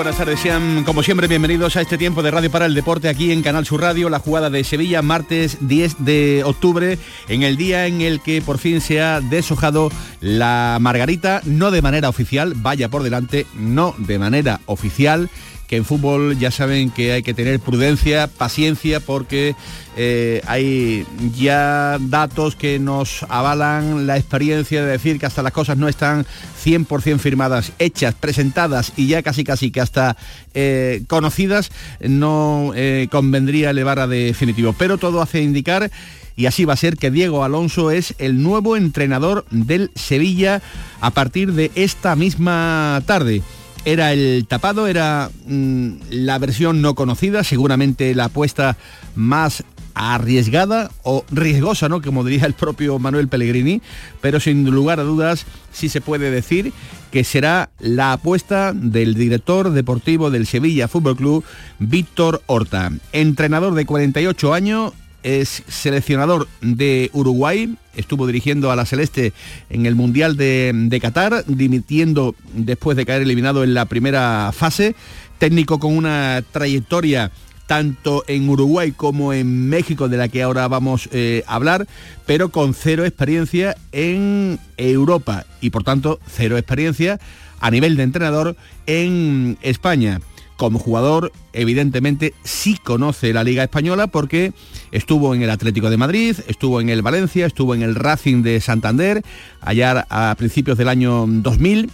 Buenas tardes, sean como siempre bienvenidos a este tiempo de Radio para el Deporte aquí en Canal Sur Radio, la jugada de Sevilla, martes 10 de octubre, en el día en el que por fin se ha deshojado la Margarita, no de manera oficial, vaya por delante, no de manera oficial que en fútbol ya saben que hay que tener prudencia, paciencia, porque eh, hay ya datos que nos avalan la experiencia de decir que hasta las cosas no están 100% firmadas, hechas, presentadas y ya casi casi que hasta eh, conocidas, no eh, convendría elevar a definitivo. Pero todo hace indicar y así va a ser que Diego Alonso es el nuevo entrenador del Sevilla a partir de esta misma tarde era el tapado, era mm, la versión no conocida, seguramente la apuesta más arriesgada o riesgosa, ¿no? Como diría el propio Manuel Pellegrini, pero sin lugar a dudas sí se puede decir que será la apuesta del director deportivo del Sevilla Fútbol Club, Víctor Horta. Entrenador de 48 años, es seleccionador de Uruguay, estuvo dirigiendo a la Celeste en el Mundial de, Qatar, dimitiendo después de caer eliminado en la primera fase, técnico con una trayectoria tanto en Uruguay como en México, de la que ahora vamos eh, a hablar, pero con cero experiencia en Europa y por tanto cero experiencia a nivel de entrenador en España como jugador, evidentemente sí conoce la Liga Española porque estuvo en el Atlético de Madrid, estuvo en el Valencia, estuvo en el Racing de Santander, allá a principios del año 2000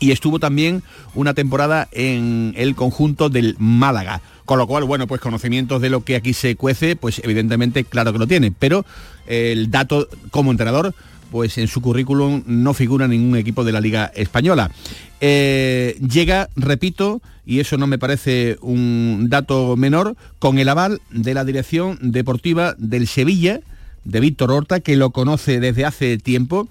y estuvo también una temporada en el conjunto del Málaga. Con lo cual, bueno, pues conocimientos de lo que aquí se cuece, pues evidentemente claro que lo tiene, pero el dato como entrenador pues en su currículum no figura ningún equipo de la Liga Española. Eh, llega, repito, y eso no me parece un dato menor, con el aval de la dirección deportiva del Sevilla, de Víctor Horta, que lo conoce desde hace tiempo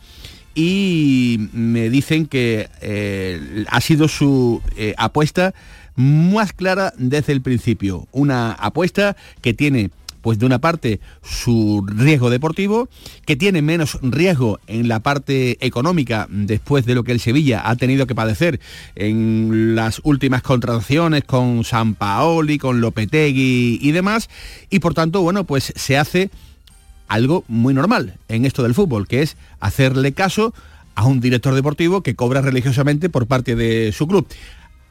y me dicen que eh, ha sido su eh, apuesta más clara desde el principio. Una apuesta que tiene pues de una parte su riesgo deportivo, que tiene menos riesgo en la parte económica después de lo que el Sevilla ha tenido que padecer en las últimas contrataciones con San Paoli, con Lopetegui y demás, y por tanto, bueno, pues se hace algo muy normal en esto del fútbol, que es hacerle caso a un director deportivo que cobra religiosamente por parte de su club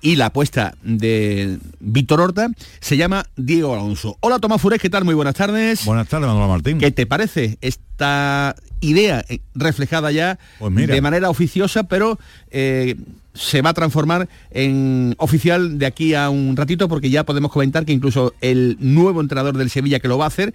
y la apuesta de Víctor Horta se llama Diego Alonso. Hola Tomás Fures, ¿qué tal? Muy buenas tardes. Buenas tardes, Manuel Martín. ¿Qué te parece esta idea eh, reflejada ya pues de manera oficiosa, pero eh, se va a transformar en oficial de aquí a un ratito porque ya podemos comentar que incluso el nuevo entrenador del Sevilla que lo va a hacer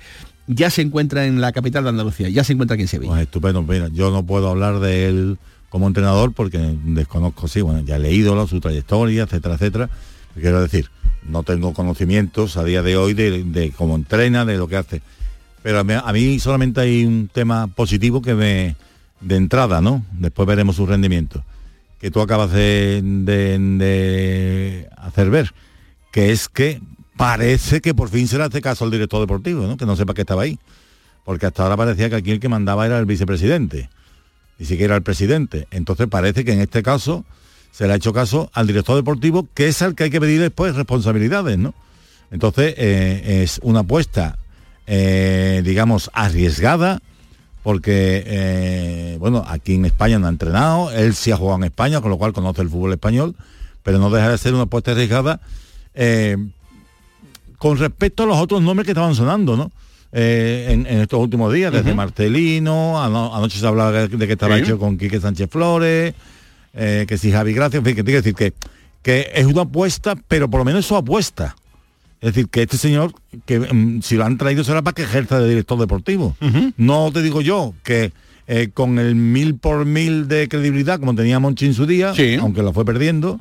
ya se encuentra en la capital de Andalucía, ya se encuentra aquí en Sevilla. Pues estupendo, mira, yo no puedo hablar de él como entrenador porque desconozco, sí, bueno, ya he leído su trayectoria, etcétera, etcétera. Quiero decir, no tengo conocimientos a día de hoy de, cómo entrena, de lo que hace. Pero a mí, solamente hay un tema positivo que me, de entrada, ¿no? Después veremos su rendimiento, que tú acabas de, de, hacer ver, que es que parece que por fin se le hace caso al director deportivo, ¿no? Que no sepa que estaba ahí. Porque hasta ahora parecía que aquí el que mandaba era el vicepresidente ni siquiera al presidente. Entonces parece que en este caso se le ha hecho caso al director deportivo, que es al que hay que pedir después responsabilidades, ¿no? Entonces eh, es una apuesta, eh, digamos, arriesgada, porque, eh, bueno, aquí en España no ha entrenado, él sí ha jugado en España, con lo cual conoce el fútbol español, pero no deja de ser una apuesta arriesgada con respecto a los otros nombres que estaban sonando, ¿no? Eh, en, estos últimos días, desde Marcelino, anoche se hablaba de, que estaba hecho con Quique Sánchez Flores, eh, que si Javi Gracia, en fin, que tiene que decir que, que es una apuesta, pero por lo menos su apuesta. Es decir, que este señor, que mm, si lo han traído será para que ejerza de director deportivo. No te digo yo que eh, con el mil por mil de credibilidad como tenía Monchi en su día, aunque lo fue perdiendo.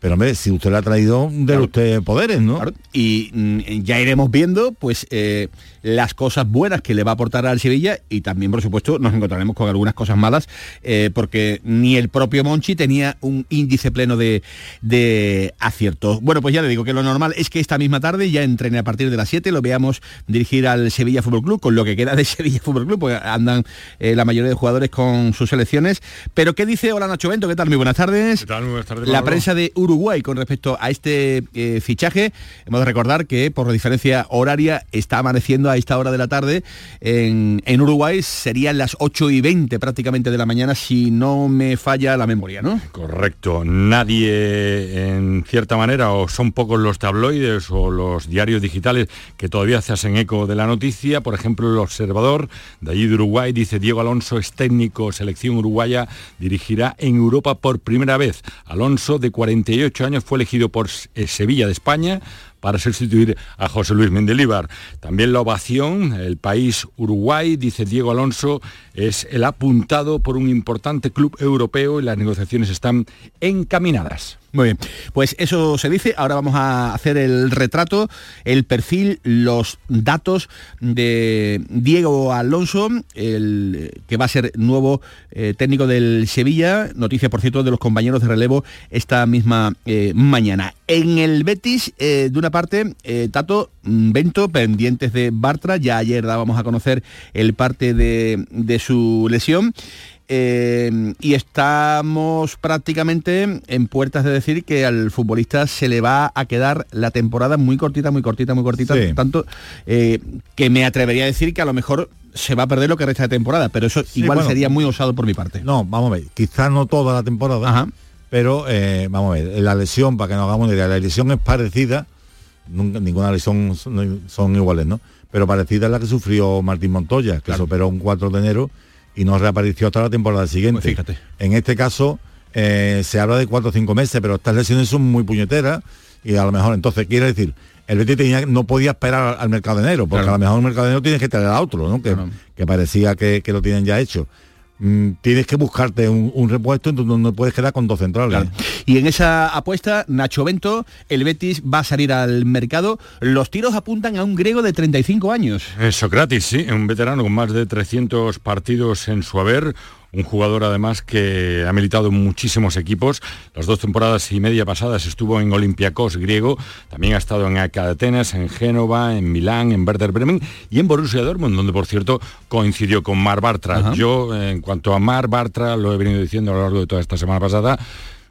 Pero hombre, si usted le ha traído de usted poderes, ¿no? Y mm, ya iremos viendo, pues, eh, las cosas buenas que le va a aportar al Sevilla y también, por supuesto, nos encontraremos con algunas cosas malas, eh, porque ni el propio Monchi tenía un índice pleno de, de aciertos. Bueno, pues ya le digo que lo normal es que esta misma tarde ya entrene a partir de las 7, lo veamos dirigir al Sevilla Fútbol Club, con lo que queda de Sevilla Fútbol Club, porque andan eh, la mayoría de jugadores con sus selecciones. Pero ¿qué dice Hola Nacho Bento? ¿Qué tal? Muy buenas tardes. ¿Qué tal? Muy buenas tardes. La prensa de Uruguay con respecto a este eh, fichaje, hemos de recordar que por diferencia horaria está amaneciendo a esta hora de la tarde en, Uruguay, serían las 8 y 20 prácticamente de la mañana si no me falla la memoria, ¿no? Correcto, nadie en cierta manera, o son pocos los tabloides o los diarios digitales que todavía se hacen eco de la noticia, por ejemplo el observador de allí de Uruguay dice Diego Alonso es técnico, selección uruguaya, dirigirá en Europa por primera vez. Alonso de 48 años fue elegido por Sevilla de España para sustituir a José Luis Mendelíbar. También la ovación, el país Uruguay, dice Diego Alonso, es el apuntado por un importante club europeo y las negociaciones están encaminadas. Muy bien, pues eso se dice. Ahora vamos a hacer el retrato, el perfil, los datos de Diego Alonso, el que va a ser nuevo eh, técnico del Sevilla. Noticia, por cierto, de los compañeros de relevo esta misma eh, mañana. En el Betis, eh, de una parte, Tato, Bento, pendientes de Bartra. Ya ayer dábamos a conocer el parte de, de su lesión. Eh, y estamos prácticamente en puertas de decir que al futbolista se le va a quedar la temporada muy cortita, muy cortita, muy cortita, tanto eh, que me atrevería a decir que a lo mejor se va a perder lo que resta de temporada, pero eso igual sería muy osado por mi parte. No, vamos a ver, quizás no toda la temporada, pero eh, vamos a ver, la lesión, para que nos hagamos una idea, la lesión es parecida, ninguna lesión son, iguales, ¿no? Pero parecida a la que sufrió Martín Montoya, que se operó un 4 de enero y no reapareció hasta la temporada siguiente. Pues fíjate. En este caso eh, se habla de cuatro o cinco meses, pero estas lesiones son muy puñeteras y a lo mejor entonces quiere decir, el Betis tenía, no podía esperar al mercado de enero, porque a lo mejor el mercado de enero tienes que traer a otro, ¿no? que, que parecía que, que, lo tienen ya hecho. Mm, tienes que buscarte un, repuesto donde no puedes quedar con dos centrales. Y en esa apuesta, Nacho Bento, el Betis va a salir al mercado. Los tiros apuntan a un griego de 35 años. Socrates, sí, un veterano con más de 300 partidos en su haber, un jugador además que ha militado en muchísimos equipos. Las dos temporadas y media pasadas estuvo en Olympiacos griego, también ha estado en Atenas, en Génova, en Milán, en Werder Bremen y en Borussia Dortmund, donde por cierto coincidió con Mar Bartra. Yo, en cuanto a Mar Bartra, lo he venido diciendo a lo largo de toda esta semana pasada,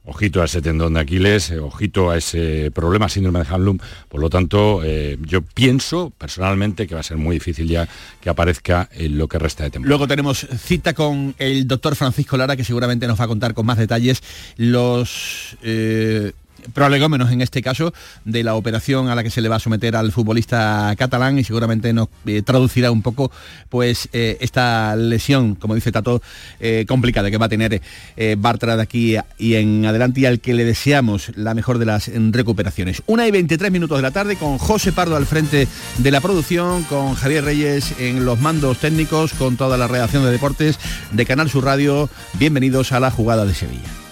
ojito a ese tendón de Aquiles, eh, ojito a ese problema síndrome de Hanlum. Por lo tanto, eh, yo pienso personalmente que va a ser muy difícil ya que aparezca en lo que resta de temporada. Luego tenemos cita con el doctor Francisco Lara, que seguramente nos va a contar con más detalles los... Eh, prolegómenos en este caso de la operación a la que se le va a someter al futbolista catalán y seguramente nos eh, traducirá un poco pues eh, esta lesión, como dice Tato, eh, complicada que va a tener Bartra de aquí y en adelante y al que le deseamos la mejor de las recuperaciones. Una y 23 minutos de la tarde con José Pardo al frente de la producción, con Javier Reyes en los mandos técnicos, con toda la redacción de deportes de Canal Sur Radio. Bienvenidos a la jugada de Sevilla.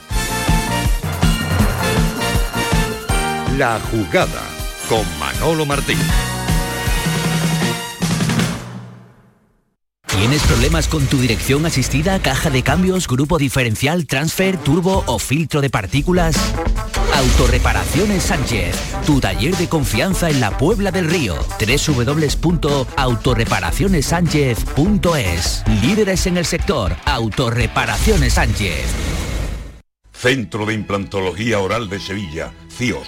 La jugada con Manolo Martín. ¿Tienes problemas con tu dirección asistida, caja de cambios, grupo diferencial, transfer, turbo o filtro de partículas? Autorreparaciones Sánchez, tu taller de confianza en la Puebla del Río. www.autorreparacionessánchez.es. Líderes en el sector, Autorreparaciones Sánchez. Centro de Implantología Oral de Sevilla, CIOS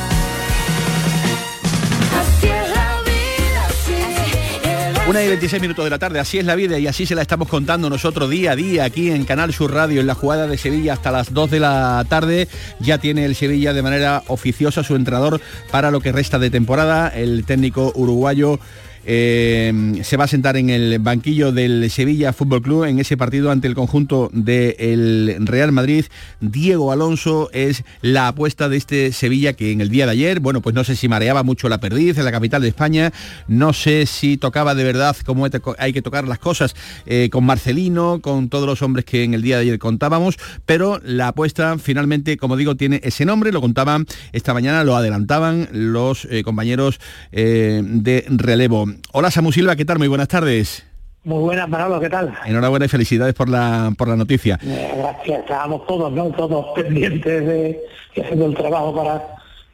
Una y 26 minutos de la tarde, así es la vida y así se la estamos contando nosotros día a día aquí en Canal Sur Radio, en la jugada de Sevilla hasta las 2 de la tarde. Ya tiene el Sevilla de manera oficiosa su entrenador para lo que resta de temporada, el técnico uruguayo eh, se va a sentar en el banquillo del Sevilla Fútbol Club en ese partido ante el conjunto del Real Madrid. Diego Alonso es la apuesta de este Sevilla que en el día de ayer, bueno, pues no sé si mareaba mucho la perdiz en la capital de España, no sé si tocaba de verdad como hay que tocar las cosas eh, con Marcelino, con todos los hombres que en el día de ayer contábamos, pero la apuesta finalmente, como digo, tiene ese nombre, lo contaban esta mañana, lo adelantaban los eh, compañeros de relevo. Hola Samu Silva, ¿qué tal? Muy buenas tardes. Muy buenas, Manolo, ¿qué tal? Enhorabuena y felicidades por la, por la noticia. Eh, gracias, estábamos todos, ¿no? Todos pendientes de haciendo el trabajo para,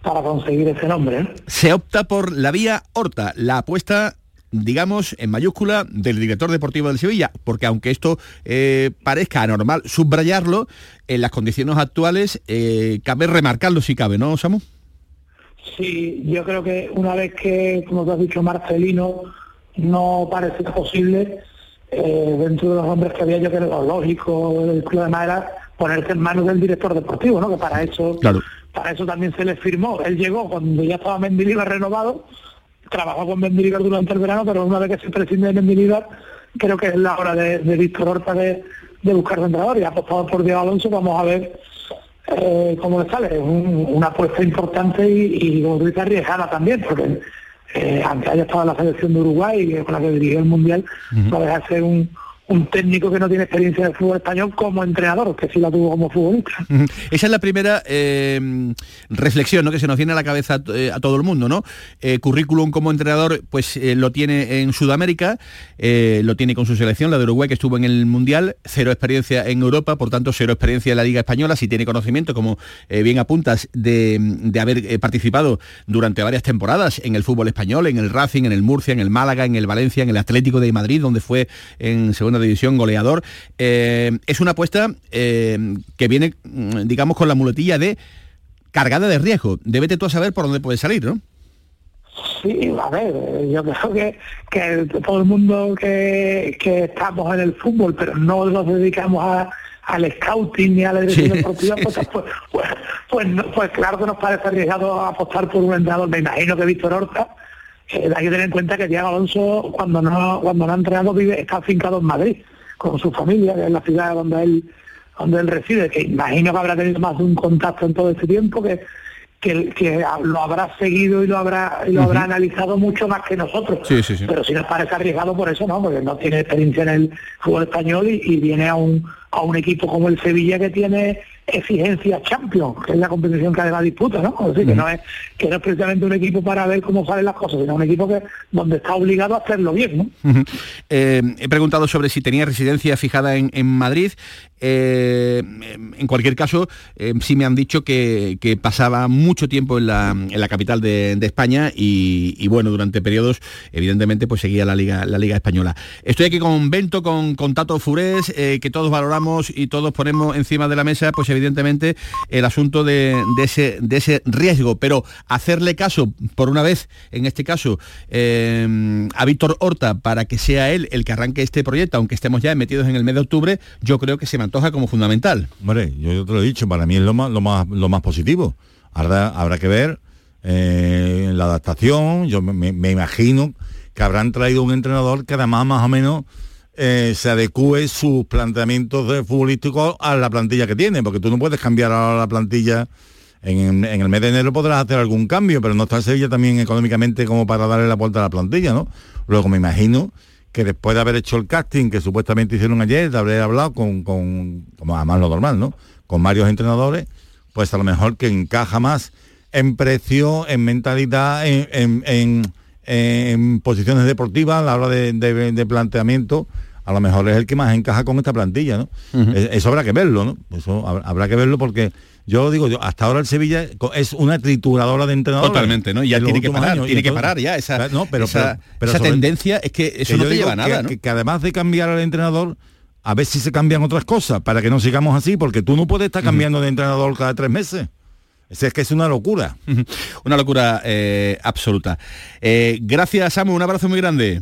para conseguir ese nombre. Se opta por la vía Horta, la apuesta digamos, en mayúscula del director deportivo del Sevilla, porque aunque esto eh, parezca anormal subrayarlo, en las condiciones actuales eh, cabe remarcarlo si cabe, ¿no, Samu? Sí, yo creo que una vez que, como tú has dicho, Marcelino no parecía posible, eh, dentro de los hombres que había, yo creo que lo lógico del club de era ponerse en manos del director deportivo, ¿no? Que para eso, para eso también se le firmó. Él llegó cuando ya estaba Mendilibar renovado, trabajó con Mendilibar durante el verano, pero una vez que se prescinde de Mendilibar, creo que es la hora de, Víctor Horta de, buscar entrenador y apostado por Diego Alonso, vamos a ver eh, como le sale, una apuesta importante y, y como arriesgada también, porque eh, aunque haya estado en la selección de Uruguay, con la que dirigió el Mundial, no deja de ser un, un técnico que no tiene experiencia de fútbol español como entrenador, que sí la tuvo como futbolista. Esa es la primera eh, reflexión ¿no? que se nos viene a la cabeza eh, a todo el mundo, ¿no? Eh, currículum como entrenador, pues lo tiene en Sudamérica, lo tiene con su selección, la de Uruguay, que estuvo en el Mundial, cero experiencia en Europa, por tanto, cero experiencia en la Liga Española, si tiene conocimiento, como bien apuntas, de, de haber participado durante varias temporadas en el fútbol español, en el Racing, en el Murcia, en el Málaga, en el Valencia, en el Atlético de Madrid, donde fue en segunda división, goleador. Eh, es una apuesta eh, que viene, mm, digamos, con la muletilla de cargada de riesgo. Debete tú a saber por dónde puede salir, ¿no? Sí, a ver, yo creo que, que todo el mundo que, que estamos en el fútbol, pero no nos dedicamos a, al scouting ni a la dirección deportiva, pues, pues, pues, pues, pues, claro que nos parece arriesgado apostar por un entrenador. Me imagino que Víctor Horta hay que tener en cuenta que Diego Alonso, cuando no, cuando no ha entrenado, vive, está afincado en Madrid, con su familia, que es la ciudad donde él, donde él reside, que imagino que habrá tenido más de un contacto en todo este tiempo, que, que, lo habrá seguido y lo habrá y lo habrá analizado mucho más que nosotros. Pero si nos parece arriesgado por eso, ¿no? Porque no tiene experiencia en el fútbol español y, viene a un, a un equipo como el Sevilla que tiene exigencia Champions, que es la competición que además disputa, ¿no? Es decir, que no es que no es precisamente un equipo para ver cómo salen las cosas, sino un equipo que donde está obligado a hacerlo bien, ¿no? Eh, he preguntado sobre si tenía residencia fijada en, Madrid. Eh, en cualquier caso, eh, sí me han dicho que, pasaba mucho tiempo en la, capital de, España y, bueno, durante periodos, evidentemente, pues seguía la Liga, la Liga Española. Estoy aquí con Bento, con, con Tato Furés, que todos valoramos y todos ponemos encima de la mesa, pues evidentemente el asunto de, ese, de ese riesgo, pero hacerle caso, por una vez, en este caso, eh, a Víctor Horta para que sea él el que arranque este proyecto, aunque estemos ya metidos en el mes de octubre, yo creo que se me antoja como fundamental. Hombre, yo te lo he dicho, para mí es lo más, lo más, lo más positivo. Habrá, habrá que ver eh, la adaptación, yo me, imagino que habrán traído un entrenador que además más o menos eh, se adecue sus planteamientos de futbolísticos a la plantilla que tiene, porque tú no puedes cambiar ahora la plantilla. En, el mes de enero podrás hacer algún cambio, pero no está Sevilla también económicamente como para darle la vuelta a la plantilla, ¿no? Luego me imagino que después de haber hecho el casting que supuestamente hicieron ayer, de haber hablado con, con como además lo normal, ¿no? Con varios entrenadores, pues a lo mejor que encaja más en precio, en mentalidad, en, posiciones deportivas a la hora de planteamiento a lo mejor es el que más encaja con esta plantilla, ¿no? Eso habrá que verlo, ¿no? Eso habrá que verlo porque yo digo, yo, hasta ahora el Sevilla es una trituradora de entrenadores. Totalmente, ¿no? Y ya tiene que parar, tiene que parar ya esa, no, pero, esa, tendencia es que eso no te lleva a nada, que, que, además de cambiar al entrenador, a ver si se cambian otras cosas para que no sigamos así, porque tú no puedes estar cambiando de entrenador cada tres meses. Es que es una locura. una locura eh, absoluta. Eh, gracias, Samu, un abrazo muy grande.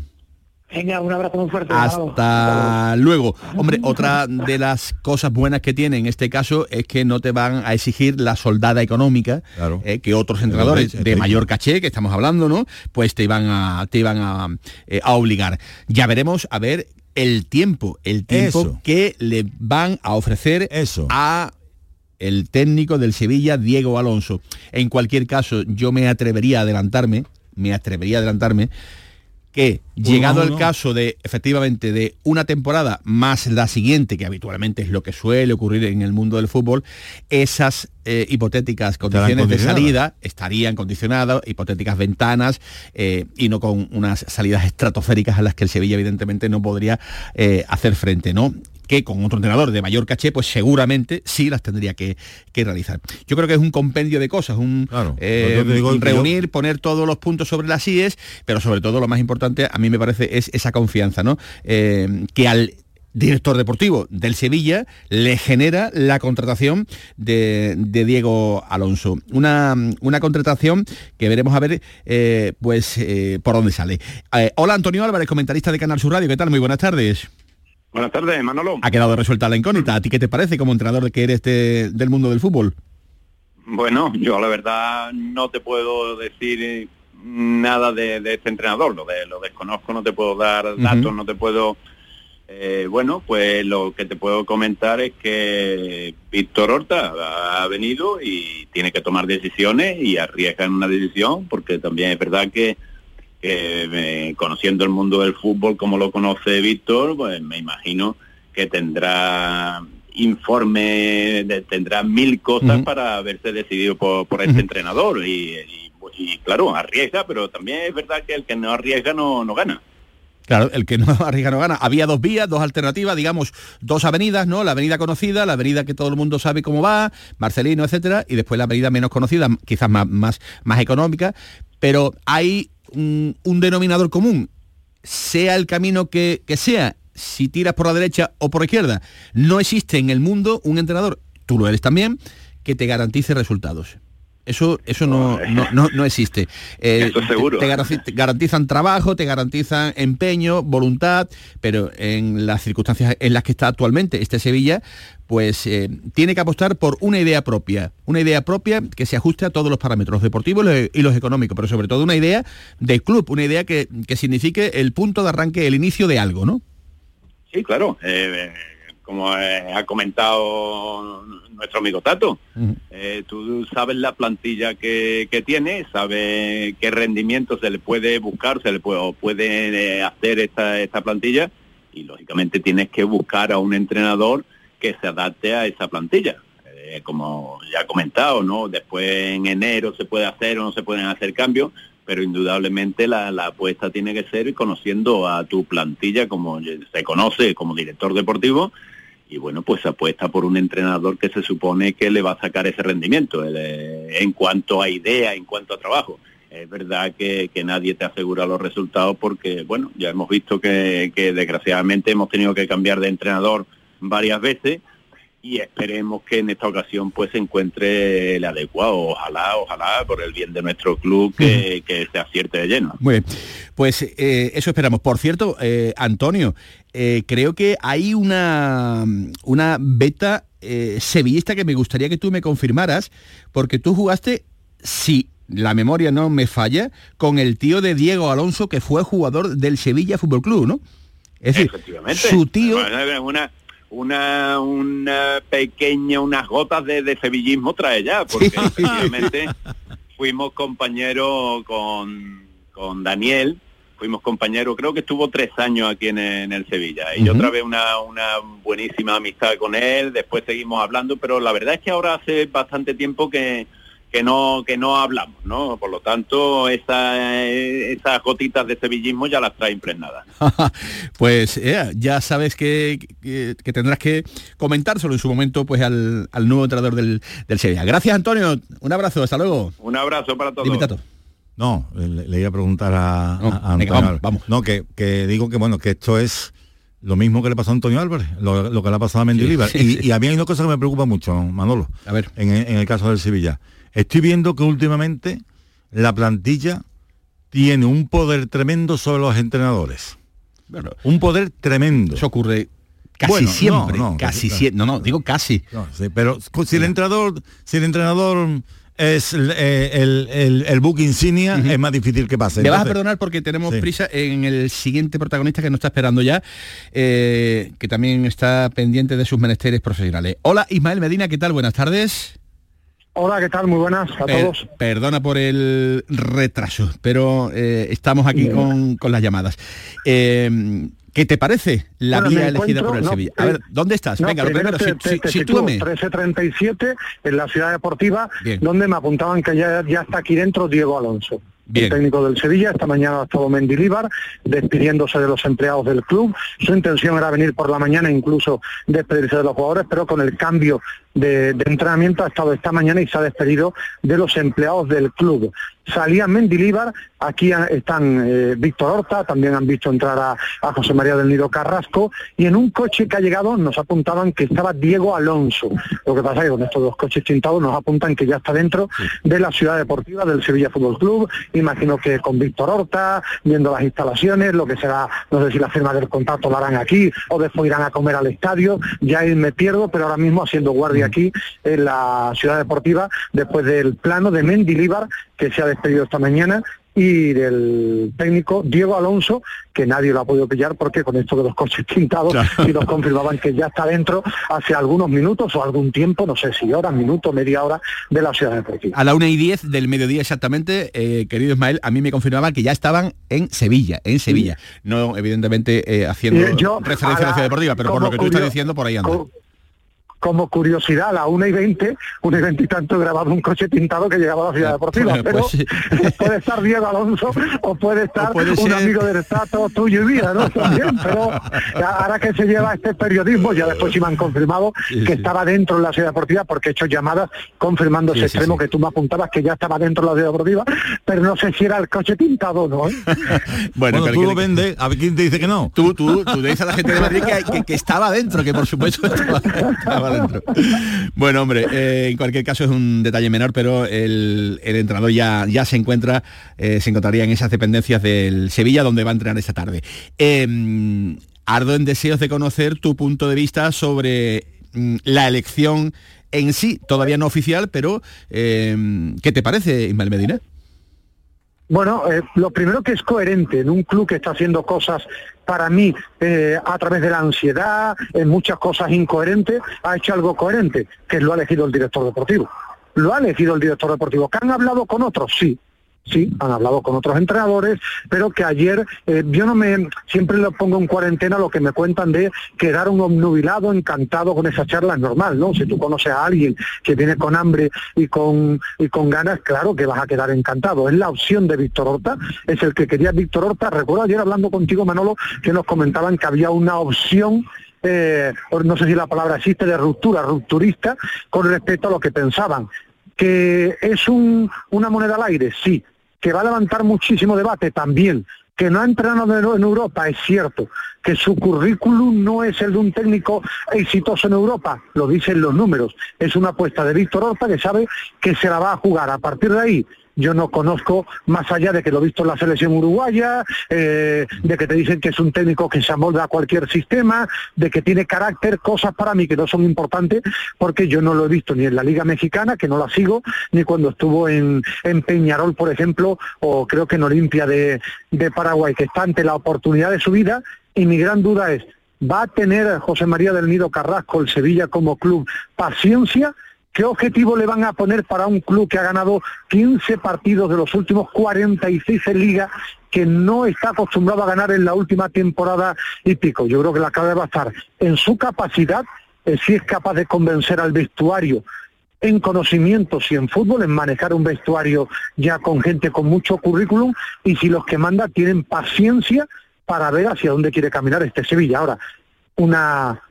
Venga, un abrazo muy fuerte. Hasta luego. Hombre, otra de las cosas buenas que tiene en este caso es que no te van a exigir la soldada económica eh, que otros entrenadores de mayor caché, que estamos hablando, ¿no? Pues te iban a, te iban a, eh, obligar. Ya veremos a ver el tiempo, el tiempo que le van a ofrecer Eso. a el técnico del Sevilla, Diego Alonso. En cualquier caso, yo me atrevería a adelantarme, me atrevería a adelantarme que llegado el caso de efectivamente de una temporada más la siguiente, que habitualmente es lo que suele ocurrir en el mundo del fútbol, esas eh, hipotéticas condiciones de salida estarían condicionadas, hipotéticas ventanas eh, y no con unas salidas estratosféricas a las que el Sevilla evidentemente no podría eh, hacer frente, ¿no? Que con otro entrenador de mayor caché, pues seguramente sí las tendría que, realizar. Yo creo que es un compendio de cosas, un eh, reunir, poner todos los puntos sobre las IES, pero sobre todo lo más importante a mí me parece es esa confianza, ¿no? Eh, que al director deportivo del Sevilla le genera la contratación de, Diego Alonso. Una, una, contratación que veremos a ver eh, pues por dónde sale. hola Antonio Álvarez, comentarista de Canal Sur Radio, ¿qué tal? Muy buenas tardes. Buenas tardes, Manolo. Ha quedado resuelta la incógnita. ¿A ti qué te parece como entrenador que eres este, del mundo del fútbol? Bueno, yo la verdad no te puedo decir nada de, este entrenador, lo, de, lo desconozco, no te puedo dar datos, no te puedo... Eh, bueno, pues lo que te puedo comentar es que Víctor Horta ha venido y tiene que tomar decisiones y arriesga en una decisión, porque también es verdad que eh, conociendo el mundo del fútbol como lo conoce Víctor, pues me imagino que tendrá informe, tendrá mil cosas para haberse decidido por, este entrenador y, claro, arriesga, pero también es verdad que el que no arriesga no, no gana. Claro, el que no arriesga no gana. Había dos vías, dos alternativas, digamos, dos avenidas, ¿no? La avenida conocida, la avenida que todo el mundo sabe cómo va, Marcelino, etcétera, y después la avenida menos conocida, quizás más, más, más económica, pero hay un, denominador común, sea el camino que, sea, si tiras por la derecha o por la izquierda, no existe en el mundo un entrenador, tú lo eres también, que te garantice resultados. Eso, eso no, no, no, existe. Eh, seguro. Te, garantizan trabajo, te garantizan empeño, voluntad, pero en las circunstancias en las que está actualmente este Sevilla, pues eh, tiene que apostar por una idea propia, una idea propia que se ajuste a todos los parámetros deportivos y los económicos, pero sobre todo una idea de club, una idea que, signifique el punto de arranque, el inicio de algo, ¿no? Sí, claro. Eh, como ha comentado nuestro amigo Tato. Eh, tú sabes la plantilla que, tiene, sabes qué rendimiento se le puede buscar, se le puede, puede eh, hacer esta, esta plantilla y lógicamente tienes que buscar a un entrenador que se adapte a esa plantilla. eh, como ya he comentado, ¿no? Después en enero se puede hacer o no se pueden hacer cambios, pero indudablemente la, la apuesta tiene que ser conociendo a tu plantilla como se conoce como director deportivo y bueno, pues apuesta por un entrenador que se supone que le va a sacar ese rendimiento eh, en cuanto a idea, en cuanto a trabajo. Es verdad que, que, nadie te asegura los resultados porque, bueno, ya hemos visto que, que desgraciadamente hemos tenido que cambiar de entrenador varias veces y esperemos que en esta ocasión pues se encuentre el adecuado. Ojalá, ojalá, por el bien de nuestro club, que, que se acierte de lleno. Muy bien, pues eh, eso esperamos. Por cierto, eh, Antonio, eh, creo que hay una, una beta sevillista que me gustaría que tú me confirmaras, porque tú jugaste, si la memoria no me falla, con el tío de Diego Alonso, que fue jugador del Sevilla Fútbol Club, ¿no? Es decir, su tío... Una una, una pequeña, unas gotas de, de sevillismo trae ya, porque efectivamente fuimos compañeros con, con Daniel, fuimos compañeros, creo que estuvo tres años aquí en, en el Sevilla. Y otra vez una, una buenísima amistad con él, después seguimos hablando, pero la verdad es que ahora hace bastante tiempo que, que no que no hablamos, ¿no? Por lo tanto, esa, esas gotitas de sevillismo ya las trae impregnadas. pues eh, ya sabes que, que, que, tendrás que comentárselo en su momento pues al, al nuevo entrenador del, del, Sevilla. Gracias, Antonio. Un abrazo, hasta luego. Un abrazo para todos. No, le, le, iba a preguntar a, no, a Antonio. Venga, vamos, vamos, No, que, que digo que bueno, que esto es lo mismo que le pasó a Antonio Álvarez, lo, lo que le ha pasado a Mendilibar. Sí, sí, y, y, a mí hay una cosa que me preocupa mucho, Manolo, a ver. En, en el caso del Sevilla. Estoy viendo que últimamente la plantilla tiene un poder tremendo sobre los entrenadores. Bueno, un poder tremendo. Eso ocurre casi bueno, siempre. No, no, casi siempre. No, no, digo casi. Sí, pero si el entrenador, si el entrenador es el, el, el, el book insignia, uh -huh. es más difícil que pase. Entonces, vas a perdonar porque tenemos sí. prisa en el siguiente protagonista que nos está esperando ya, eh, que también está pendiente de sus menesteres profesionales. Hola Ismael Medina, ¿qué tal? Buenas tardes. Hola, ¿qué tal? Muy buenas a per todos. Perdona por el retraso, pero eh, estamos aquí con, con, las llamadas. Eh, ¿Qué te parece la bueno, vía elegida por el no, Sevilla? A ver, ¿dónde estás? No, Venga, lo primero, te, te, te sitúame. 1337 en la ciudad deportiva, Bien. donde me apuntaban que ya, ya está aquí dentro Diego Alonso. Bien. el técnico del Sevilla. Esta mañana ha estado Mendilíbar despidiéndose de los empleados del club. Su intención era venir por la mañana, incluso despedirse de los jugadores, pero con el cambio de, de entrenamiento ha estado esta mañana y se ha despedido de los empleados del club. Salía Mendilíbar, aquí están eh, Víctor Horta, también han visto entrar a, a, José María del Nido Carrasco, y en un coche que ha llegado nos apuntaban que estaba Diego Alonso. Lo que pasa es que con estos dos coches tintados nos apuntan que ya está dentro de la ciudad deportiva del Sevilla Fútbol Club, imagino que con Víctor Horta, viendo las instalaciones, lo que será, no sé si la firma del contrato la harán aquí o después irán a comer al estadio, ya ahí me pierdo, pero ahora mismo haciendo guardia aquí en la ciudad deportiva, después del plano de Mendilíbar, que se ha despedido esta mañana, y del técnico Diego Alonso, que nadie lo ha podido pillar porque con esto de los coches tintados claro. y nos confirmaban que ya está dentro hace algunos minutos o algún tiempo, no sé si horas, minutos, media hora de la ciudad deportiva. A la una y diez del mediodía exactamente, eh, querido Ismael, a mí me confirmaban que ya estaban en Sevilla, en Sevilla. Sí. No, evidentemente, eh, haciendo yo, referencia a la, ciudad deportiva, pero por lo que tú estás diciendo, por ahí anda como curiosidad, a la 1 y 20, 1 y 20 y tanto grabado un coche pintado que llegaba a la ciudad deportiva, pues, pero sí. puede estar Diego Alonso o puede estar o puede un ser... amigo del Estado tuyo y vida, ¿no? También, pero ahora que se lleva este periodismo, ya después sí me han confirmado sí, que sí. estaba dentro de la ciudad deportiva, porque he hecho llamadas confirmando ese extremo que tú me apuntabas que ya estaba dentro de la ciudad deportiva, pero no sé si era el coche pintado o no. ¿eh? bueno, bueno tú lo vendes, a ver quién te dice que no. Tú, tú, tú le dices a la gente de Madrid que, que, que estaba dentro, que por supuesto estaba, estaba adentro. Bueno, hombre, eh, en cualquier caso es un detalle menor, pero el, entrenador ya, ya se encuentra, eh, se encontraría en esas dependencias del Sevilla, donde va a entrenar esta tarde. Eh, ardo en deseos de conocer tu punto de vista sobre mm, la elección en sí, todavía no oficial, pero eh, ¿qué te parece, Ismael Medina? Bueno, eh, lo primero que es coherente en un club que está haciendo cosas para mí eh, a través de la ansiedad, en muchas cosas incoherentes, ha hecho algo coherente, que lo ha elegido el director deportivo. Lo ha elegido el director deportivo. ¿Que han hablado con otros? Sí. Sí, han hablado con otros entrenadores, pero que ayer eh, yo no me siempre lo pongo en cuarentena lo que me cuentan de quedar un obnubilado, encantado con esa charla es normal, ¿no? Si tú conoces a alguien que viene con hambre y con y con ganas, claro que vas a quedar encantado. Es la opción de Víctor Horta, es el que quería Víctor Horta. Recuerdo ayer hablando contigo, Manolo, que nos comentaban que había una opción eh, no sé si la palabra existe, de ruptura, rupturista, con respecto a lo que pensaban. Que es un, una moneda al aire, sí, que va a levantar muchísimo debate también, que no ha entrenado en Europa, es cierto, que su currículum no es el de un técnico exitoso en Europa, lo dicen los números, es una apuesta de Víctor Horta que sabe que se la va a jugar. A partir de ahí, yo no conozco más allá de que lo he visto en la selección uruguaya, eh, de que te dicen que es un técnico que se amolda a cualquier sistema, de que tiene carácter, cosas para mí que no son importantes porque yo no lo he visto ni en la Liga Mexicana, que no la sigo, ni cuando estuvo en, Peñarol, por ejemplo, o creo que en Olimpia de, de Paraguay, que está ante la oportunidad de su vida. Y mi gran duda es, ¿va a tener José María del Nido Carrasco, el Sevilla como club, paciencia ¿Qué objetivo le van a poner para un club que ha ganado 15 partidos de los últimos 46 en liga, que no está acostumbrado a ganar en la última temporada y pico? Yo creo que la clave va a estar en su capacidad, si es capaz de convencer al vestuario en conocimientos y en fútbol, en manejar un vestuario ya con gente con mucho currículum y si los que manda tienen paciencia para ver hacia dónde quiere caminar este Sevilla. Ahora, una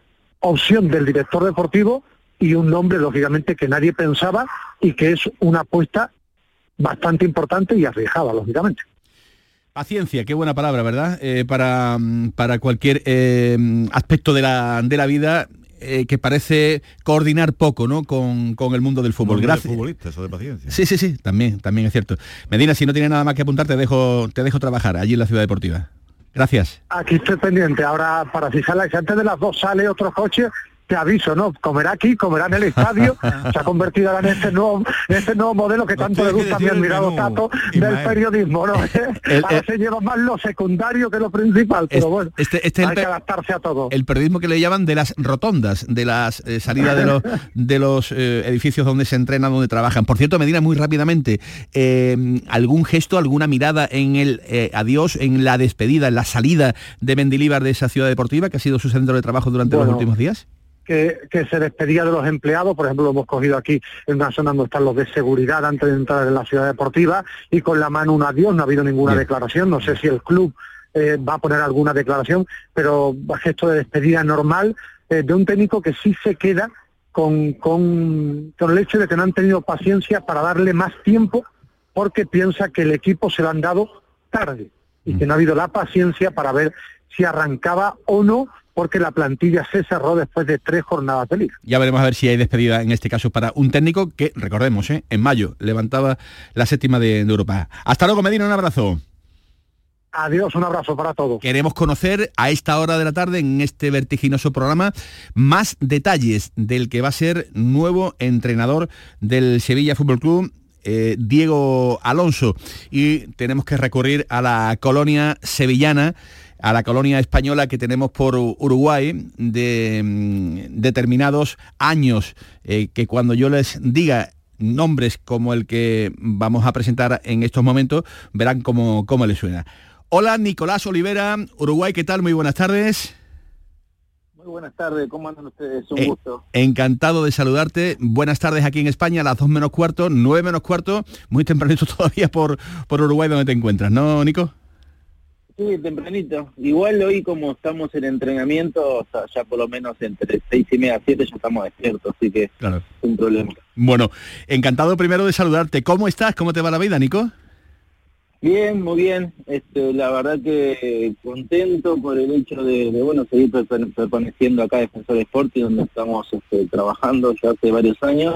opción del director deportivo y un nombre, lógicamente, que nadie pensaba y que es una apuesta bastante importante y arriesgada, lógicamente. Paciencia, qué buena palabra, ¿verdad? Eh, para, para cualquier eh, aspecto de la, de la vida eh, que parece coordinar poco ¿no? con, el mundo del fútbol. Gracias. futbolista, eso de paciencia. Sí, sí, sí, también, también es cierto. Medina, si no tiene nada más que apuntar, te dejo, te dejo trabajar allí en la ciudad deportiva. Gracias. Aquí estoy pendiente. Ahora, para fijarla, si antes de las dos sale otro coche, te aviso, ¿no? Comerá aquí, comerá en el estadio, se ha convertido ahora en este nuevo, en este nuevo modelo que tanto le gusta a mi admirado Tato del periodismo, ¿no? ahora se lleva más lo secundario que lo principal, pero bueno, este, este hay que adaptarse a todo. El periodismo que le llaman de las rotondas, de las eh, salidas de los, de los eh, edificios donde se entrenan, donde trabajan. Por cierto, Medina, muy rápidamente, eh, ¿algún gesto, alguna mirada en el adiós, en la despedida, en la salida de Mendilíbar de esa ciudad deportiva, que ha sido su centro de trabajo durante los últimos días? Que, se despedía de los empleados, por ejemplo, lo hemos cogido aquí en una zona donde están los de seguridad antes de entrar en la ciudad deportiva y con la mano un adiós, no ha habido ninguna declaración, no sé si el club eh, va a poner alguna declaración, pero gesto de despedida normal eh, de un técnico que sí se queda con, con, con el hecho de que no han tenido paciencia para darle más tiempo porque piensa que el equipo se lo han dado tarde y que no ha habido la paciencia para ver si arrancaba o no porque la plantilla se cerró después de tres jornadas de liga. Ya veremos a ver si hay despedida en este caso para un técnico que, recordemos, ¿eh? en mayo levantaba la séptima de, Europa. Hasta luego, Medina, un abrazo. Adiós, un abrazo para todos. Queremos conocer a esta hora de la tarde en este vertiginoso programa más detalles del que va a ser nuevo entrenador del Sevilla Fútbol Club. Eh, Diego Alonso y tenemos que recurrir a la colonia sevillana a la colonia española que tenemos por Uruguay de mm, determinados años, eh, que cuando yo les diga nombres como el que vamos a presentar en estos momentos, verán cómo, cómo les suena. Hola, Nicolás Olivera, Uruguay, ¿qué tal? Muy buenas tardes. Muy buenas tardes, ¿cómo andan ustedes? Un eh, gusto. Encantado de saludarte. Buenas tardes aquí en España, a las 2 menos cuarto, 9 menos cuarto, muy tempranito todavía por, por Uruguay donde te encuentras, ¿no, Nico? Sí, tempranito. Igual hoy como estamos en entrenamiento, ya por lo menos entre seis y media, siete ya estamos despiertos, así que claro. un problema. Bueno, encantado primero de saludarte. ¿Cómo estás? ¿Cómo te va la vida, Nico? Bien, muy bien. Este, la verdad que contento por el hecho de, bueno seguir permaneciendo acá Defensor Sporting, donde estamos este, trabajando ya hace varios años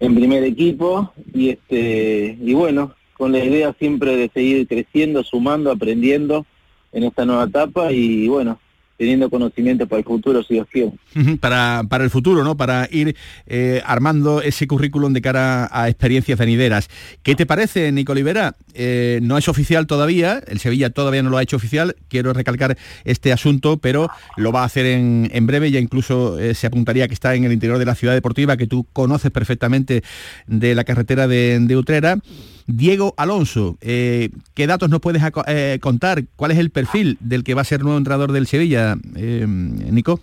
en primer equipo y este y bueno con la idea siempre de seguir creciendo, sumando, aprendiendo en esta nueva etapa y bueno, teniendo conocimiento para el futuro, si Dios quiere. Para, para el futuro, ¿no? Para ir eh, armando ese currículum de cara a experiencias venideras. ¿Qué te parece, Nico Olivera? Eh, no es oficial todavía, el Sevilla todavía no lo ha hecho oficial, quiero recalcar este asunto, pero lo va a hacer en, breve, ya incluso eh, se apuntaría que está en el interior de la ciudad deportiva, que tú conoces perfectamente de la carretera de, de Utrera. Diego Alonso. Eh, ¿Qué datos nos puedes eh, contar? ¿Cuál es el perfil del que va a ser nuevo entrenador del Sevilla, Nico?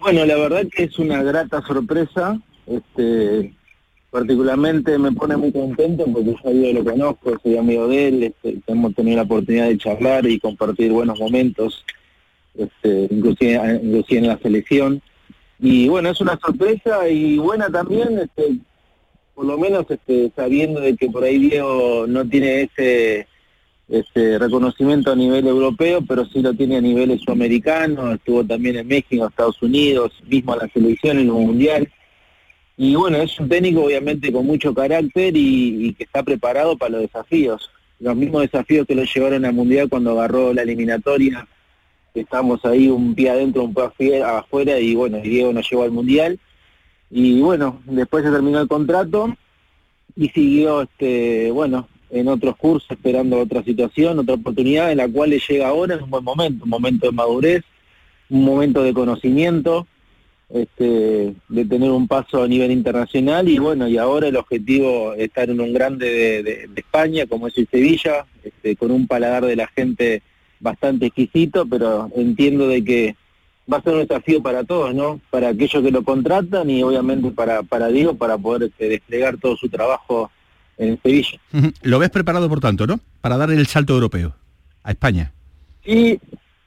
Bueno, la verdad que es una grata sorpresa. Este, particularmente me pone muy contento porque yo lo conozco, soy amigo de él, este, hemos tenido la oportunidad de charlar y compartir buenos momentos, este, inclusive, en la selección. Y bueno, es una sorpresa y buena también, este, por lo menos este, sabiendo de que por ahí Diego no tiene ese este, reconocimiento a nivel europeo, pero sí lo tiene a nivel sudamericano, estuvo también en México, Estados Unidos, mismo a la selección en un mundial. Y bueno, es un técnico obviamente con mucho carácter y, que está preparado para los desafíos. Los mismos desafíos que lo llevaron al mundial cuando agarró la eliminatoria, estamos ahí un pie adentro, un pie afuera y bueno, Diego nos llevó al mundial. Y bueno, después se terminó el contrato y siguió, este bueno, en otros cursos esperando otra situación, otra oportunidad en la cual le llega ahora en un buen momento, un momento de madurez, un momento de conocimiento, este, de tener un paso a nivel internacional y bueno, y ahora el objetivo es estar en un grande de, España como es el Sevilla, este, con un paladar de la gente bastante exquisito, pero entiendo de que va a ser un desafío para todos, ¿no? Para aquellos que lo contratan y obviamente para, para Diego para poder este, desplegar todo su trabajo en Sevilla. Lo ves preparado, por tanto, ¿no? Para dar el salto europeo a España. Sí,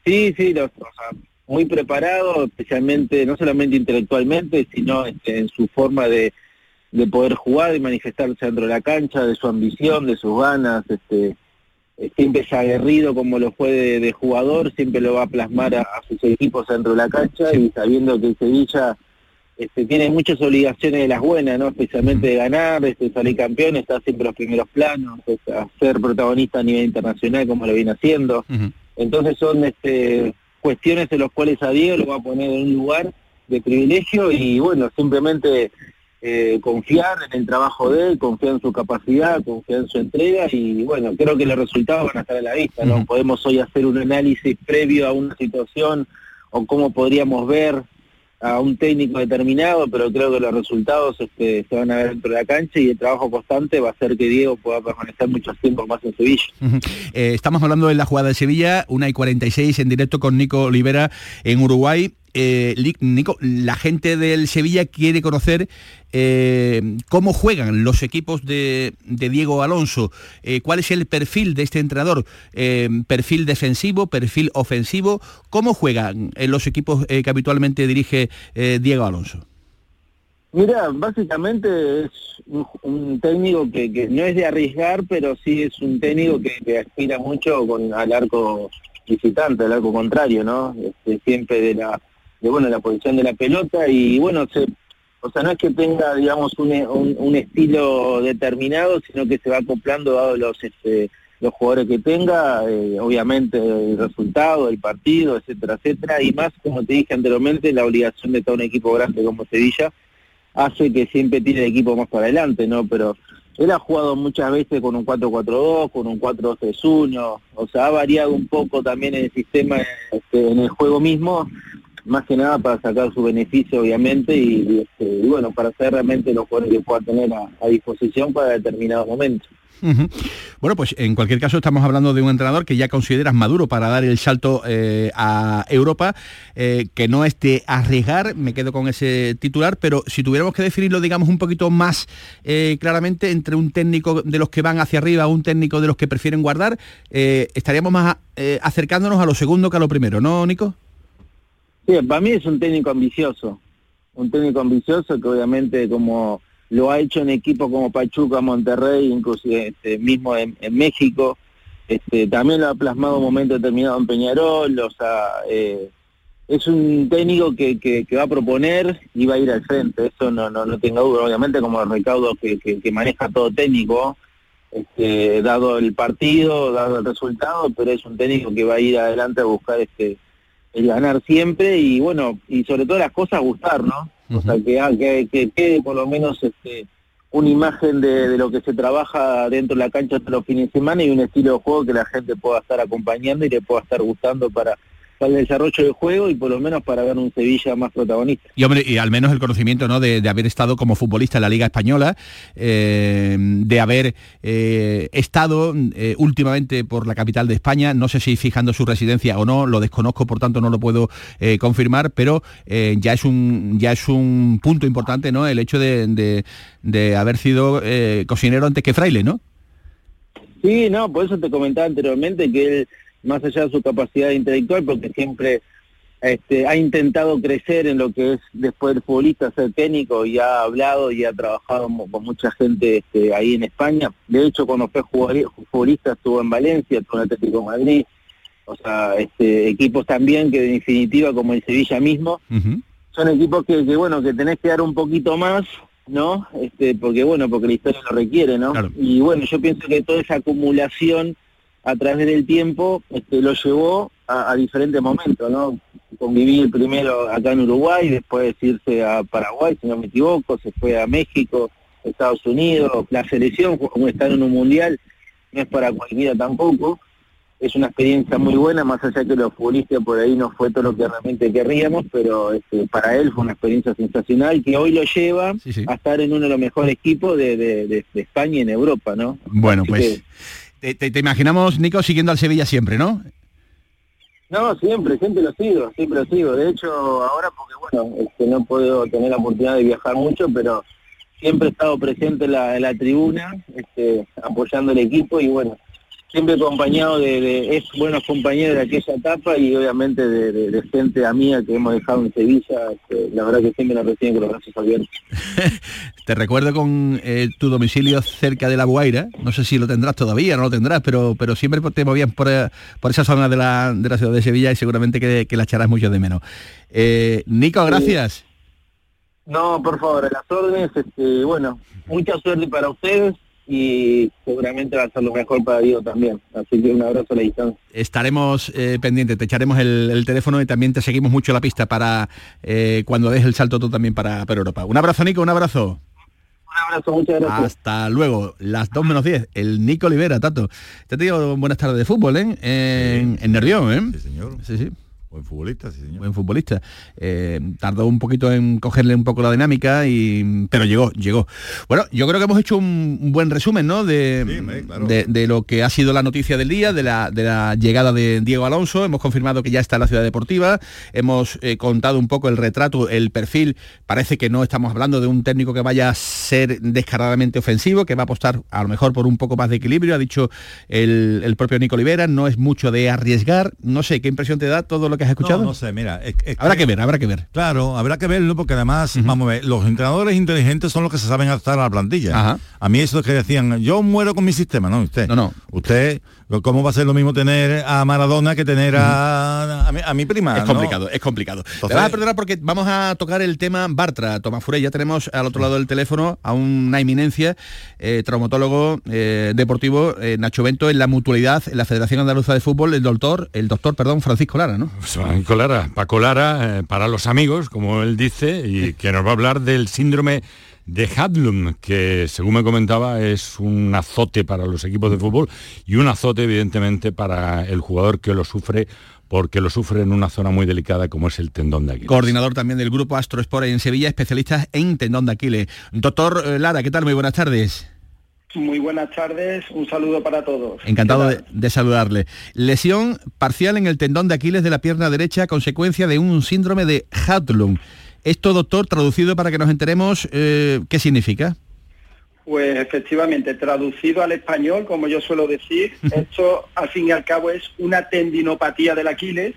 sí, sí, o sea, muy preparado, especialmente, no solamente intelectualmente, sino este, en su forma de, de poder jugar y manifestarse dentro de la cancha, de su ambición, de sus ganas, este, siempre es aguerrido como lo fue de, jugador, siempre lo va a plasmar a, sus equipos dentro de la cancha y sabiendo que el Sevilla este, tiene muchas obligaciones de las buenas, ¿no? especialmente de ganar, este, salir campeón, está siempre en los primeros planos, ser protagonista a nivel internacional como lo viene haciendo. Entonces son este, cuestiones en las cuales a Diego lo va a poner en un lugar de privilegio y bueno, simplemente eh, confiar en el trabajo de él, confiar en su capacidad, confiar en su entrega y bueno, creo que los resultados van a estar a la vista, ¿no? Podemos hoy hacer un análisis previo a una situación o cómo podríamos ver a un técnico determinado, pero creo que los resultados este, se van a ver dentro de la cancha y el trabajo constante va a hacer que Diego pueda permanecer mucho tiempo más en Sevilla. Eh, estamos hablando de la jugada de Sevilla, una y 46 en directo con Nico Olivera en Uruguay. Eh, Nico, la gente del Sevilla quiere conocer eh, cómo juegan los equipos de, Diego Alonso, eh, cuál es el perfil de este entrenador, perfil defensivo, perfil ofensivo, cómo juegan los equipos que habitualmente dirige Diego Alonso. Mira, básicamente es un, técnico que, no es de arriesgar, pero sí es un técnico que, aspira mucho con al arco visitante, al arco contrario, ¿no? Este, siempre de la de bueno la posición de la pelota y bueno se o sea no es que tenga digamos un, un, estilo determinado sino que se va acoplando dado los este, los jugadores que tenga eh, obviamente el resultado el partido etcétera etcétera y más como te dije anteriormente la obligación de todo un equipo grande como Sevilla hace que siempre tire el equipo más para adelante no pero él ha jugado muchas veces con un 4-4-2, con un 4-2-3-1, o sea, ha variado un poco también el sistema, este, en el juego mismo, más que nada para sacar su beneficio obviamente y, este, bueno, para hacer realmente los jugadores que pueda tener a, disposición para determinados momentos. Bueno, pues en cualquier caso estamos hablando de un entrenador que ya consideras maduro para dar el salto eh, a Europa, eh, que no es de arriesgar, me quedo con ese titular, pero si tuviéramos que definirlo, digamos, un poquito más eh, claramente entre un técnico de los que van hacia arriba, un técnico de los que prefieren guardar, estaríamos más acercándonos a lo segundo que a lo primero, ¿no, Nico? Sí, para mí es un técnico ambicioso, un técnico ambicioso que obviamente como lo ha hecho en equipos como Pachuca, Monterrey, inclusive este, mismo en, México, este, también lo ha plasmado en un momento determinado en Peñarol, o sea, eh, es un técnico que, va a proponer y va a ir al frente, eso no, no, no tengo duda, obviamente como el recaudo que, que, maneja todo técnico, este, dado el partido, dado el resultado, pero es un técnico que va a ir adelante a buscar este el ganar siempre y bueno, y sobre todo las cosas gustar, ¿no? O sea, que, que, quede por lo menos este una imagen de, lo que se trabaja dentro de la cancha todos los fines de semana y un estilo de juego que la gente pueda estar acompañando y le pueda estar gustando para para el desarrollo del juego y por lo menos para ver un Sevilla más protagonista. Y hombre, y al menos el conocimiento ¿no? de, haber estado como futbolista en la Liga Española, eh, de haber eh, estado eh, últimamente por la capital de España, no sé si fijando su residencia o no, lo desconozco, por tanto no lo puedo confirmar, pero ya es un ya es un punto importante, ¿no? El hecho de, de haber sido cocinero antes que fraile, ¿no? Sí, no, por eso te comentaba anteriormente que él más allá de su capacidad intelectual, porque siempre este, ha intentado crecer en lo que es después del futbolista, ser técnico, y ha hablado y ha trabajado con mucha gente este, ahí en España. De hecho, cuando fue futbolista estuvo en Valencia, estuvo en Atlético Madrid, o sea, este, equipos también que en definitiva, como el Sevilla mismo, son equipos que, bueno, que tenés que dar un poquito más, ¿no? Este, porque bueno, porque la historia lo requiere, ¿no? Y bueno, yo pienso que toda esa acumulación a través del tiempo este, lo llevó a, diferentes momentos, ¿no? Conviví primero acá en Uruguay, después irse a Paraguay, si no me equivoco, se fue a México, Estados Unidos, la selección, como estar en un mundial, no es para cualquiera tampoco, es una experiencia muy buena, más allá que los futbolistas por ahí no fue todo lo que realmente querríamos, pero este, para él fue una experiencia sensacional que hoy lo lleva a estar en uno de los mejores equipos de, España y en Europa, ¿no? Bueno, pues... Te, imaginamos, Nico, siguiendo al Sevilla siempre, ¿no? No, siempre, siempre lo sigo, siempre lo sigo. De hecho, ahora porque, bueno, este, no puedo tener la oportunidad de viajar mucho, pero siempre he estado presente en la, en la tribuna, este, apoyando el equipo y, bueno, siempre acompañado de, es buenos compañeros de aquella etapa y obviamente de, gente amiga que hemos dejado en Sevilla, este, la verdad que siempre nos reciben con los brazos abiertos. Te recuerdo con eh, tu domicilio cerca de La Guaira, no sé si lo tendrás todavía, no lo tendrás, pero, pero siempre te movías por, eh, por esa zona de la, de la ciudad de Sevilla y seguramente que, la echarás mucho de menos. Eh, Nico, gracias. No, por favor, a las órdenes, este, bueno, mucha suerte para ustedes y seguramente va a ser lo mejor para Diego también. Así que un abrazo a la distancia. Estaremos eh, pendientes, te echaremos el, teléfono y también te seguimos mucho la pista para eh, cuando des el salto tú también para, para Europa. Un abrazo, Nico, un abrazo. Un abrazo, muchas gracias. Hasta luego, las 2 menos 10. El Nico Olivera, Tato. Te digo buenas tardes de fútbol, ¿eh? En, en Nervión, ¿eh? Sí, señor. Sí, sí. Buen futbolista, sí, señor. Buen futbolista. Eh, tardó un poquito en cogerle un poco la dinámica, y, pero llegó, llegó. Bueno, yo creo que hemos hecho un, buen resumen, ¿no? De, de, lo que ha sido la noticia del día, de la, de la llegada de Diego Alonso. Hemos confirmado que ya está en la ciudad deportiva. Hemos eh, contado un poco el retrato, el perfil. Parece que no estamos hablando de un técnico que vaya a ser descaradamente ofensivo, que va a apostar a lo mejor por un poco más de equilibrio. Ha dicho el, el propio Nico Olivera, no es mucho de arriesgar. No sé, ¿qué impresión te da todo lo que has escuchado? No, sé, mira. habrá que, ver, habrá que ver. Claro, habrá que verlo porque además, vamos a ver, los entrenadores inteligentes son los que se saben adaptar a la plantilla. A mí eso que decían, yo muero con mi sistema, no, usted. No, no. Usted ¿Cómo va a ser lo mismo tener a Maradona que tener a, a, mi, prima? Es complicado, es complicado. Te vas a perdonar porque vamos a tocar el tema Bartra, Tomás Furey. Ya tenemos al otro lado del teléfono a una eminencia, eh, traumatólogo eh, deportivo, eh, Nacho Bento, en la mutualidad, en la Federación Andaluza de Fútbol, el doctor, el doctor, perdón, Francisco Lara, ¿no? Pues Francisco Lara, Paco Lara, para los amigos, como él dice, y que nos va a hablar del síndrome de Hadlum, que según me comentaba es un azote para los equipos de fútbol y un azote evidentemente para el jugador que lo sufre porque lo sufre en una zona muy delicada como es el tendón de Aquiles. Coordinador también del grupo Astro Sport en Sevilla, especialista en tendón de Aquiles. Doctor eh, Lara, ¿qué tal? Muy buenas tardes. Muy buenas tardes, un saludo para todos. Encantado de, de, saludarle. Lesión parcial en el tendón de Aquiles de la pierna derecha a consecuencia de un síndrome de Hadlum. Esto, doctor, traducido para que nos enteremos, eh, ¿qué significa? Pues efectivamente, traducido al español, como yo suelo decir, esto al fin y al cabo es una tendinopatía del Aquiles,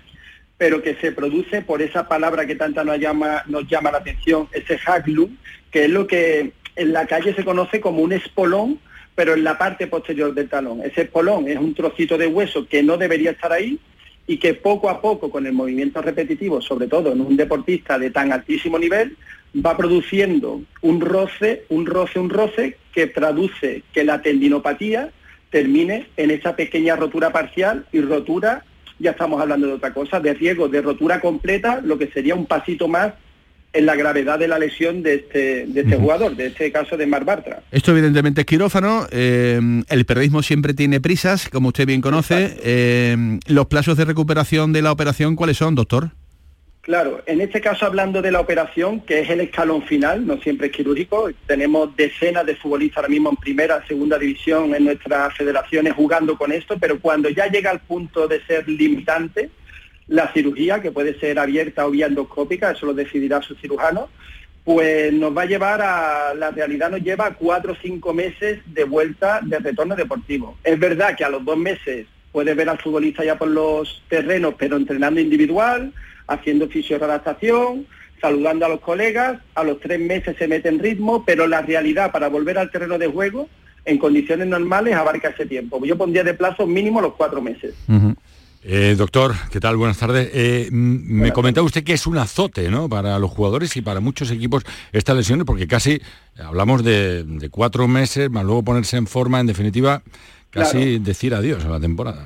pero que se produce por esa palabra que tanta nos llama, nos llama la atención, ese haglum, que es lo que en la calle se conoce como un espolón, pero en la parte posterior del talón. Ese espolón es un trocito de hueso que no debería estar ahí, y que poco a poco con el movimiento repetitivo, sobre todo en un deportista de tan altísimo nivel, va produciendo un roce, un roce, un roce que traduce que la tendinopatía termine en esa pequeña rotura parcial y rotura, ya estamos hablando de otra cosa, de riesgo de rotura completa, lo que sería un pasito más en la gravedad de la lesión de este, de este jugador, de este caso de Mar Bartra. Esto evidentemente es quirófano, eh, el periodismo siempre tiene prisas, como usted bien conoce. Eh, ¿Los plazos de recuperación de la operación cuáles son, doctor? Claro, en este caso hablando de la operación, que es el escalón final, no siempre es quirúrgico, tenemos decenas de futbolistas ahora mismo en primera, segunda división en nuestras federaciones jugando con esto, pero cuando ya llega al punto de ser limitante, la cirugía, que puede ser abierta o vía endoscópica, eso lo decidirá su cirujano, pues nos va a llevar a, la realidad nos lleva a cuatro o cinco meses de vuelta de retorno deportivo. Es verdad que a los dos meses puedes ver al futbolista ya por los terrenos, pero entrenando individual, haciendo fisioadaptación, saludando a los colegas, a los tres meses se mete en ritmo, pero la realidad para volver al terreno de juego en condiciones normales abarca ese tiempo. Yo pondría de plazo mínimo los cuatro meses. Eh, doctor, ¿qué tal? Buenas tardes. Eh, me comentaba usted que es un azote ¿no? para los jugadores y para muchos equipos estas lesiones, porque casi hablamos de, cuatro meses, más luego ponerse en forma, en definitiva, casi decir adiós a la temporada.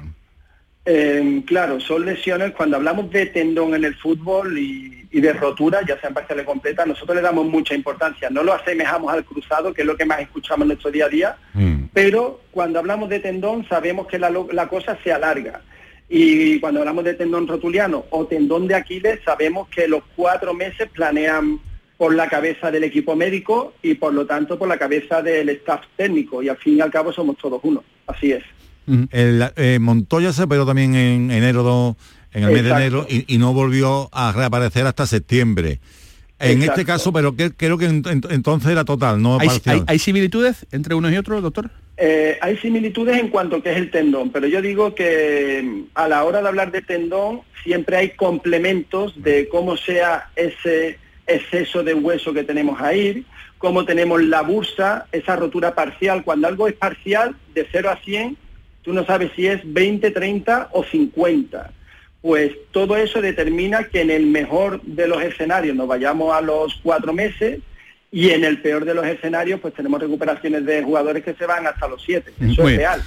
Eh, claro, son lesiones, cuando hablamos de tendón en el fútbol y, de rotura, ya sean parciales completas, nosotros le damos mucha importancia. No lo asemejamos al cruzado, que es lo que más escuchamos en nuestro día a día, mm. pero cuando hablamos de tendón sabemos que la, la cosa se alarga. Y cuando hablamos de tendón rotuliano o tendón de Aquiles, sabemos que los cuatro meses planean por la cabeza del equipo médico y por lo tanto por la cabeza del staff técnico. Y al fin y al cabo somos todos uno. Así es. El, eh, Montoya se operó también en enero, en el mes de enero y, no volvió a reaparecer hasta septiembre. En este caso, pero creo que entonces era total, no ¿Hay, similitudes entre unos y otros, doctor? Eh, hay similitudes en cuanto que es el tendón, pero yo digo que mm, a la hora de hablar de tendón siempre hay complementos de cómo sea ese exceso de hueso que tenemos ahí, cómo tenemos la bursa, esa rotura parcial. Cuando algo es parcial, de 0 a 100, tú no sabes si es 20, 30 o 50. Pues todo eso determina que en el mejor de los escenarios nos vayamos a los cuatro meses y en el peor de los escenarios pues tenemos recuperaciones de jugadores que se van hasta los siete. Eso es real.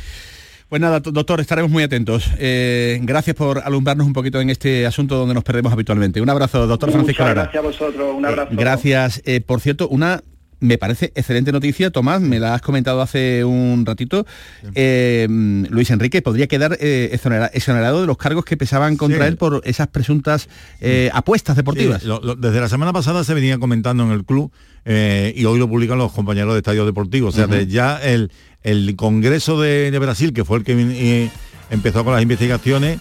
Pues nada, doctor, estaremos muy atentos. Eh, gracias por alumbrarnos un poquito en este asunto donde nos perdemos habitualmente. Un abrazo, doctor Francisco Lara. Gracias a vosotros, un abrazo. Eh, gracias. Eh, por cierto, una me parece excelente noticia, Tomás, me la has comentado hace un ratito. Eh, Luis Enrique podría quedar eh, exonerado de los cargos que pesaban contra él por esas presuntas eh, apuestas deportivas. desde la semana pasada se venía comentando en el club y hoy lo publican los compañeros de Estadio Deportivo. O sea, ya el, el Congreso de, Brasil, que fue el que empezó con las investigaciones,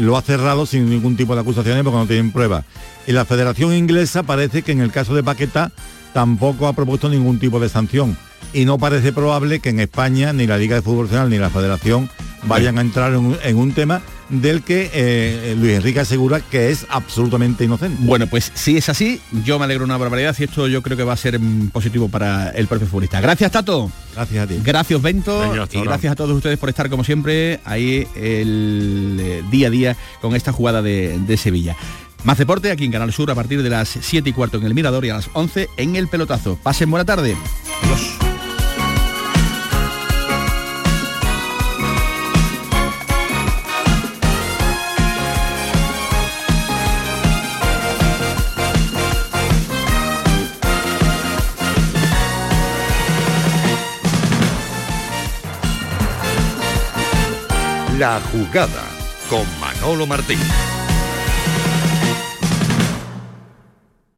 lo ha cerrado sin ningún tipo de acusaciones porque no tienen pruebas. Y la Federación Inglesa parece que en el caso de Paquetá tampoco ha propuesto ningún tipo de sanción y no parece probable que en España ni la Liga de Fútbol Nacional ni la Federación vayan a entrar en un, tema del que eh, Luis Enrique asegura que es absolutamente inocente. Bueno, pues si es así, yo me alegro una barbaridad y esto yo creo que va a ser positivo para el propio futbolista. Gracias, Tato. Gracias a ti. Gracias, Bento. y gracias a todos ustedes por estar, como siempre, ahí el eh, día a día con esta jugada de, de Sevilla. Más deporte aquí en Canal Sur a partir de las 7 y cuarto en el Mirador y a las 11 en el Pelotazo. Pasen buena tarde. Adiós. La jugada con Manolo Martín.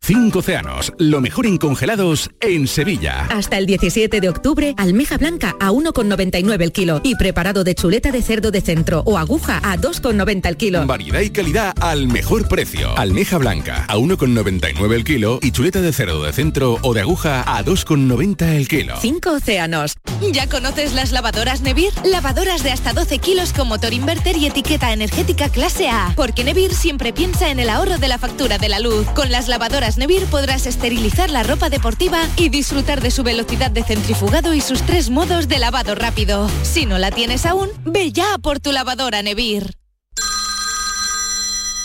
Cinco océanos, lo mejor en congelados en Sevilla. Hasta el 17 de octubre, almeja blanca a 1,99 el kilo y preparado de chuleta de cerdo de centro o aguja a 2,90 el kilo. Variedad y calidad al mejor precio. Almeja blanca a 1,99 el kilo y chuleta de cerdo de centro o de aguja a 2,90 el kilo. Cinco océanos. ¿Ya conoces las lavadoras Nevir? Lavadoras de hasta 12 kilos con motor inverter y etiqueta energética clase A. Porque Nevir siempre piensa en el ahorro de la factura de la luz. Con las lavadoras Nevir podrás esterilizar la ropa deportiva y disfrutar de su velocidad de centrifugado y sus tres modos de lavado rápido. Si no la tienes aún, ve ya por tu lavadora Nevir.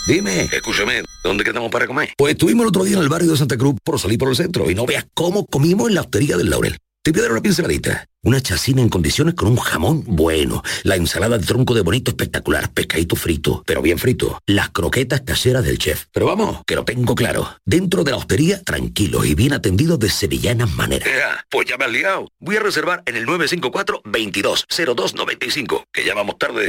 Dime, escúchame, ¿dónde quedamos para comer? Pues estuvimos el otro día en el barrio de Santa Cruz por salir por el centro y no veas cómo comimos en la hostería del Laurel. Te voy a dar una pinceladita. Una chacina en condiciones con un jamón bueno. La ensalada de tronco de bonito espectacular. Pescadito frito, pero bien frito. Las croquetas caseras del chef. Pero vamos, que lo tengo claro. Dentro de la hostería, tranquilos y bien atendidos de sevillanas maneras. pues ya me has liado. Voy a reservar en el 954 220295 que ya vamos tarde.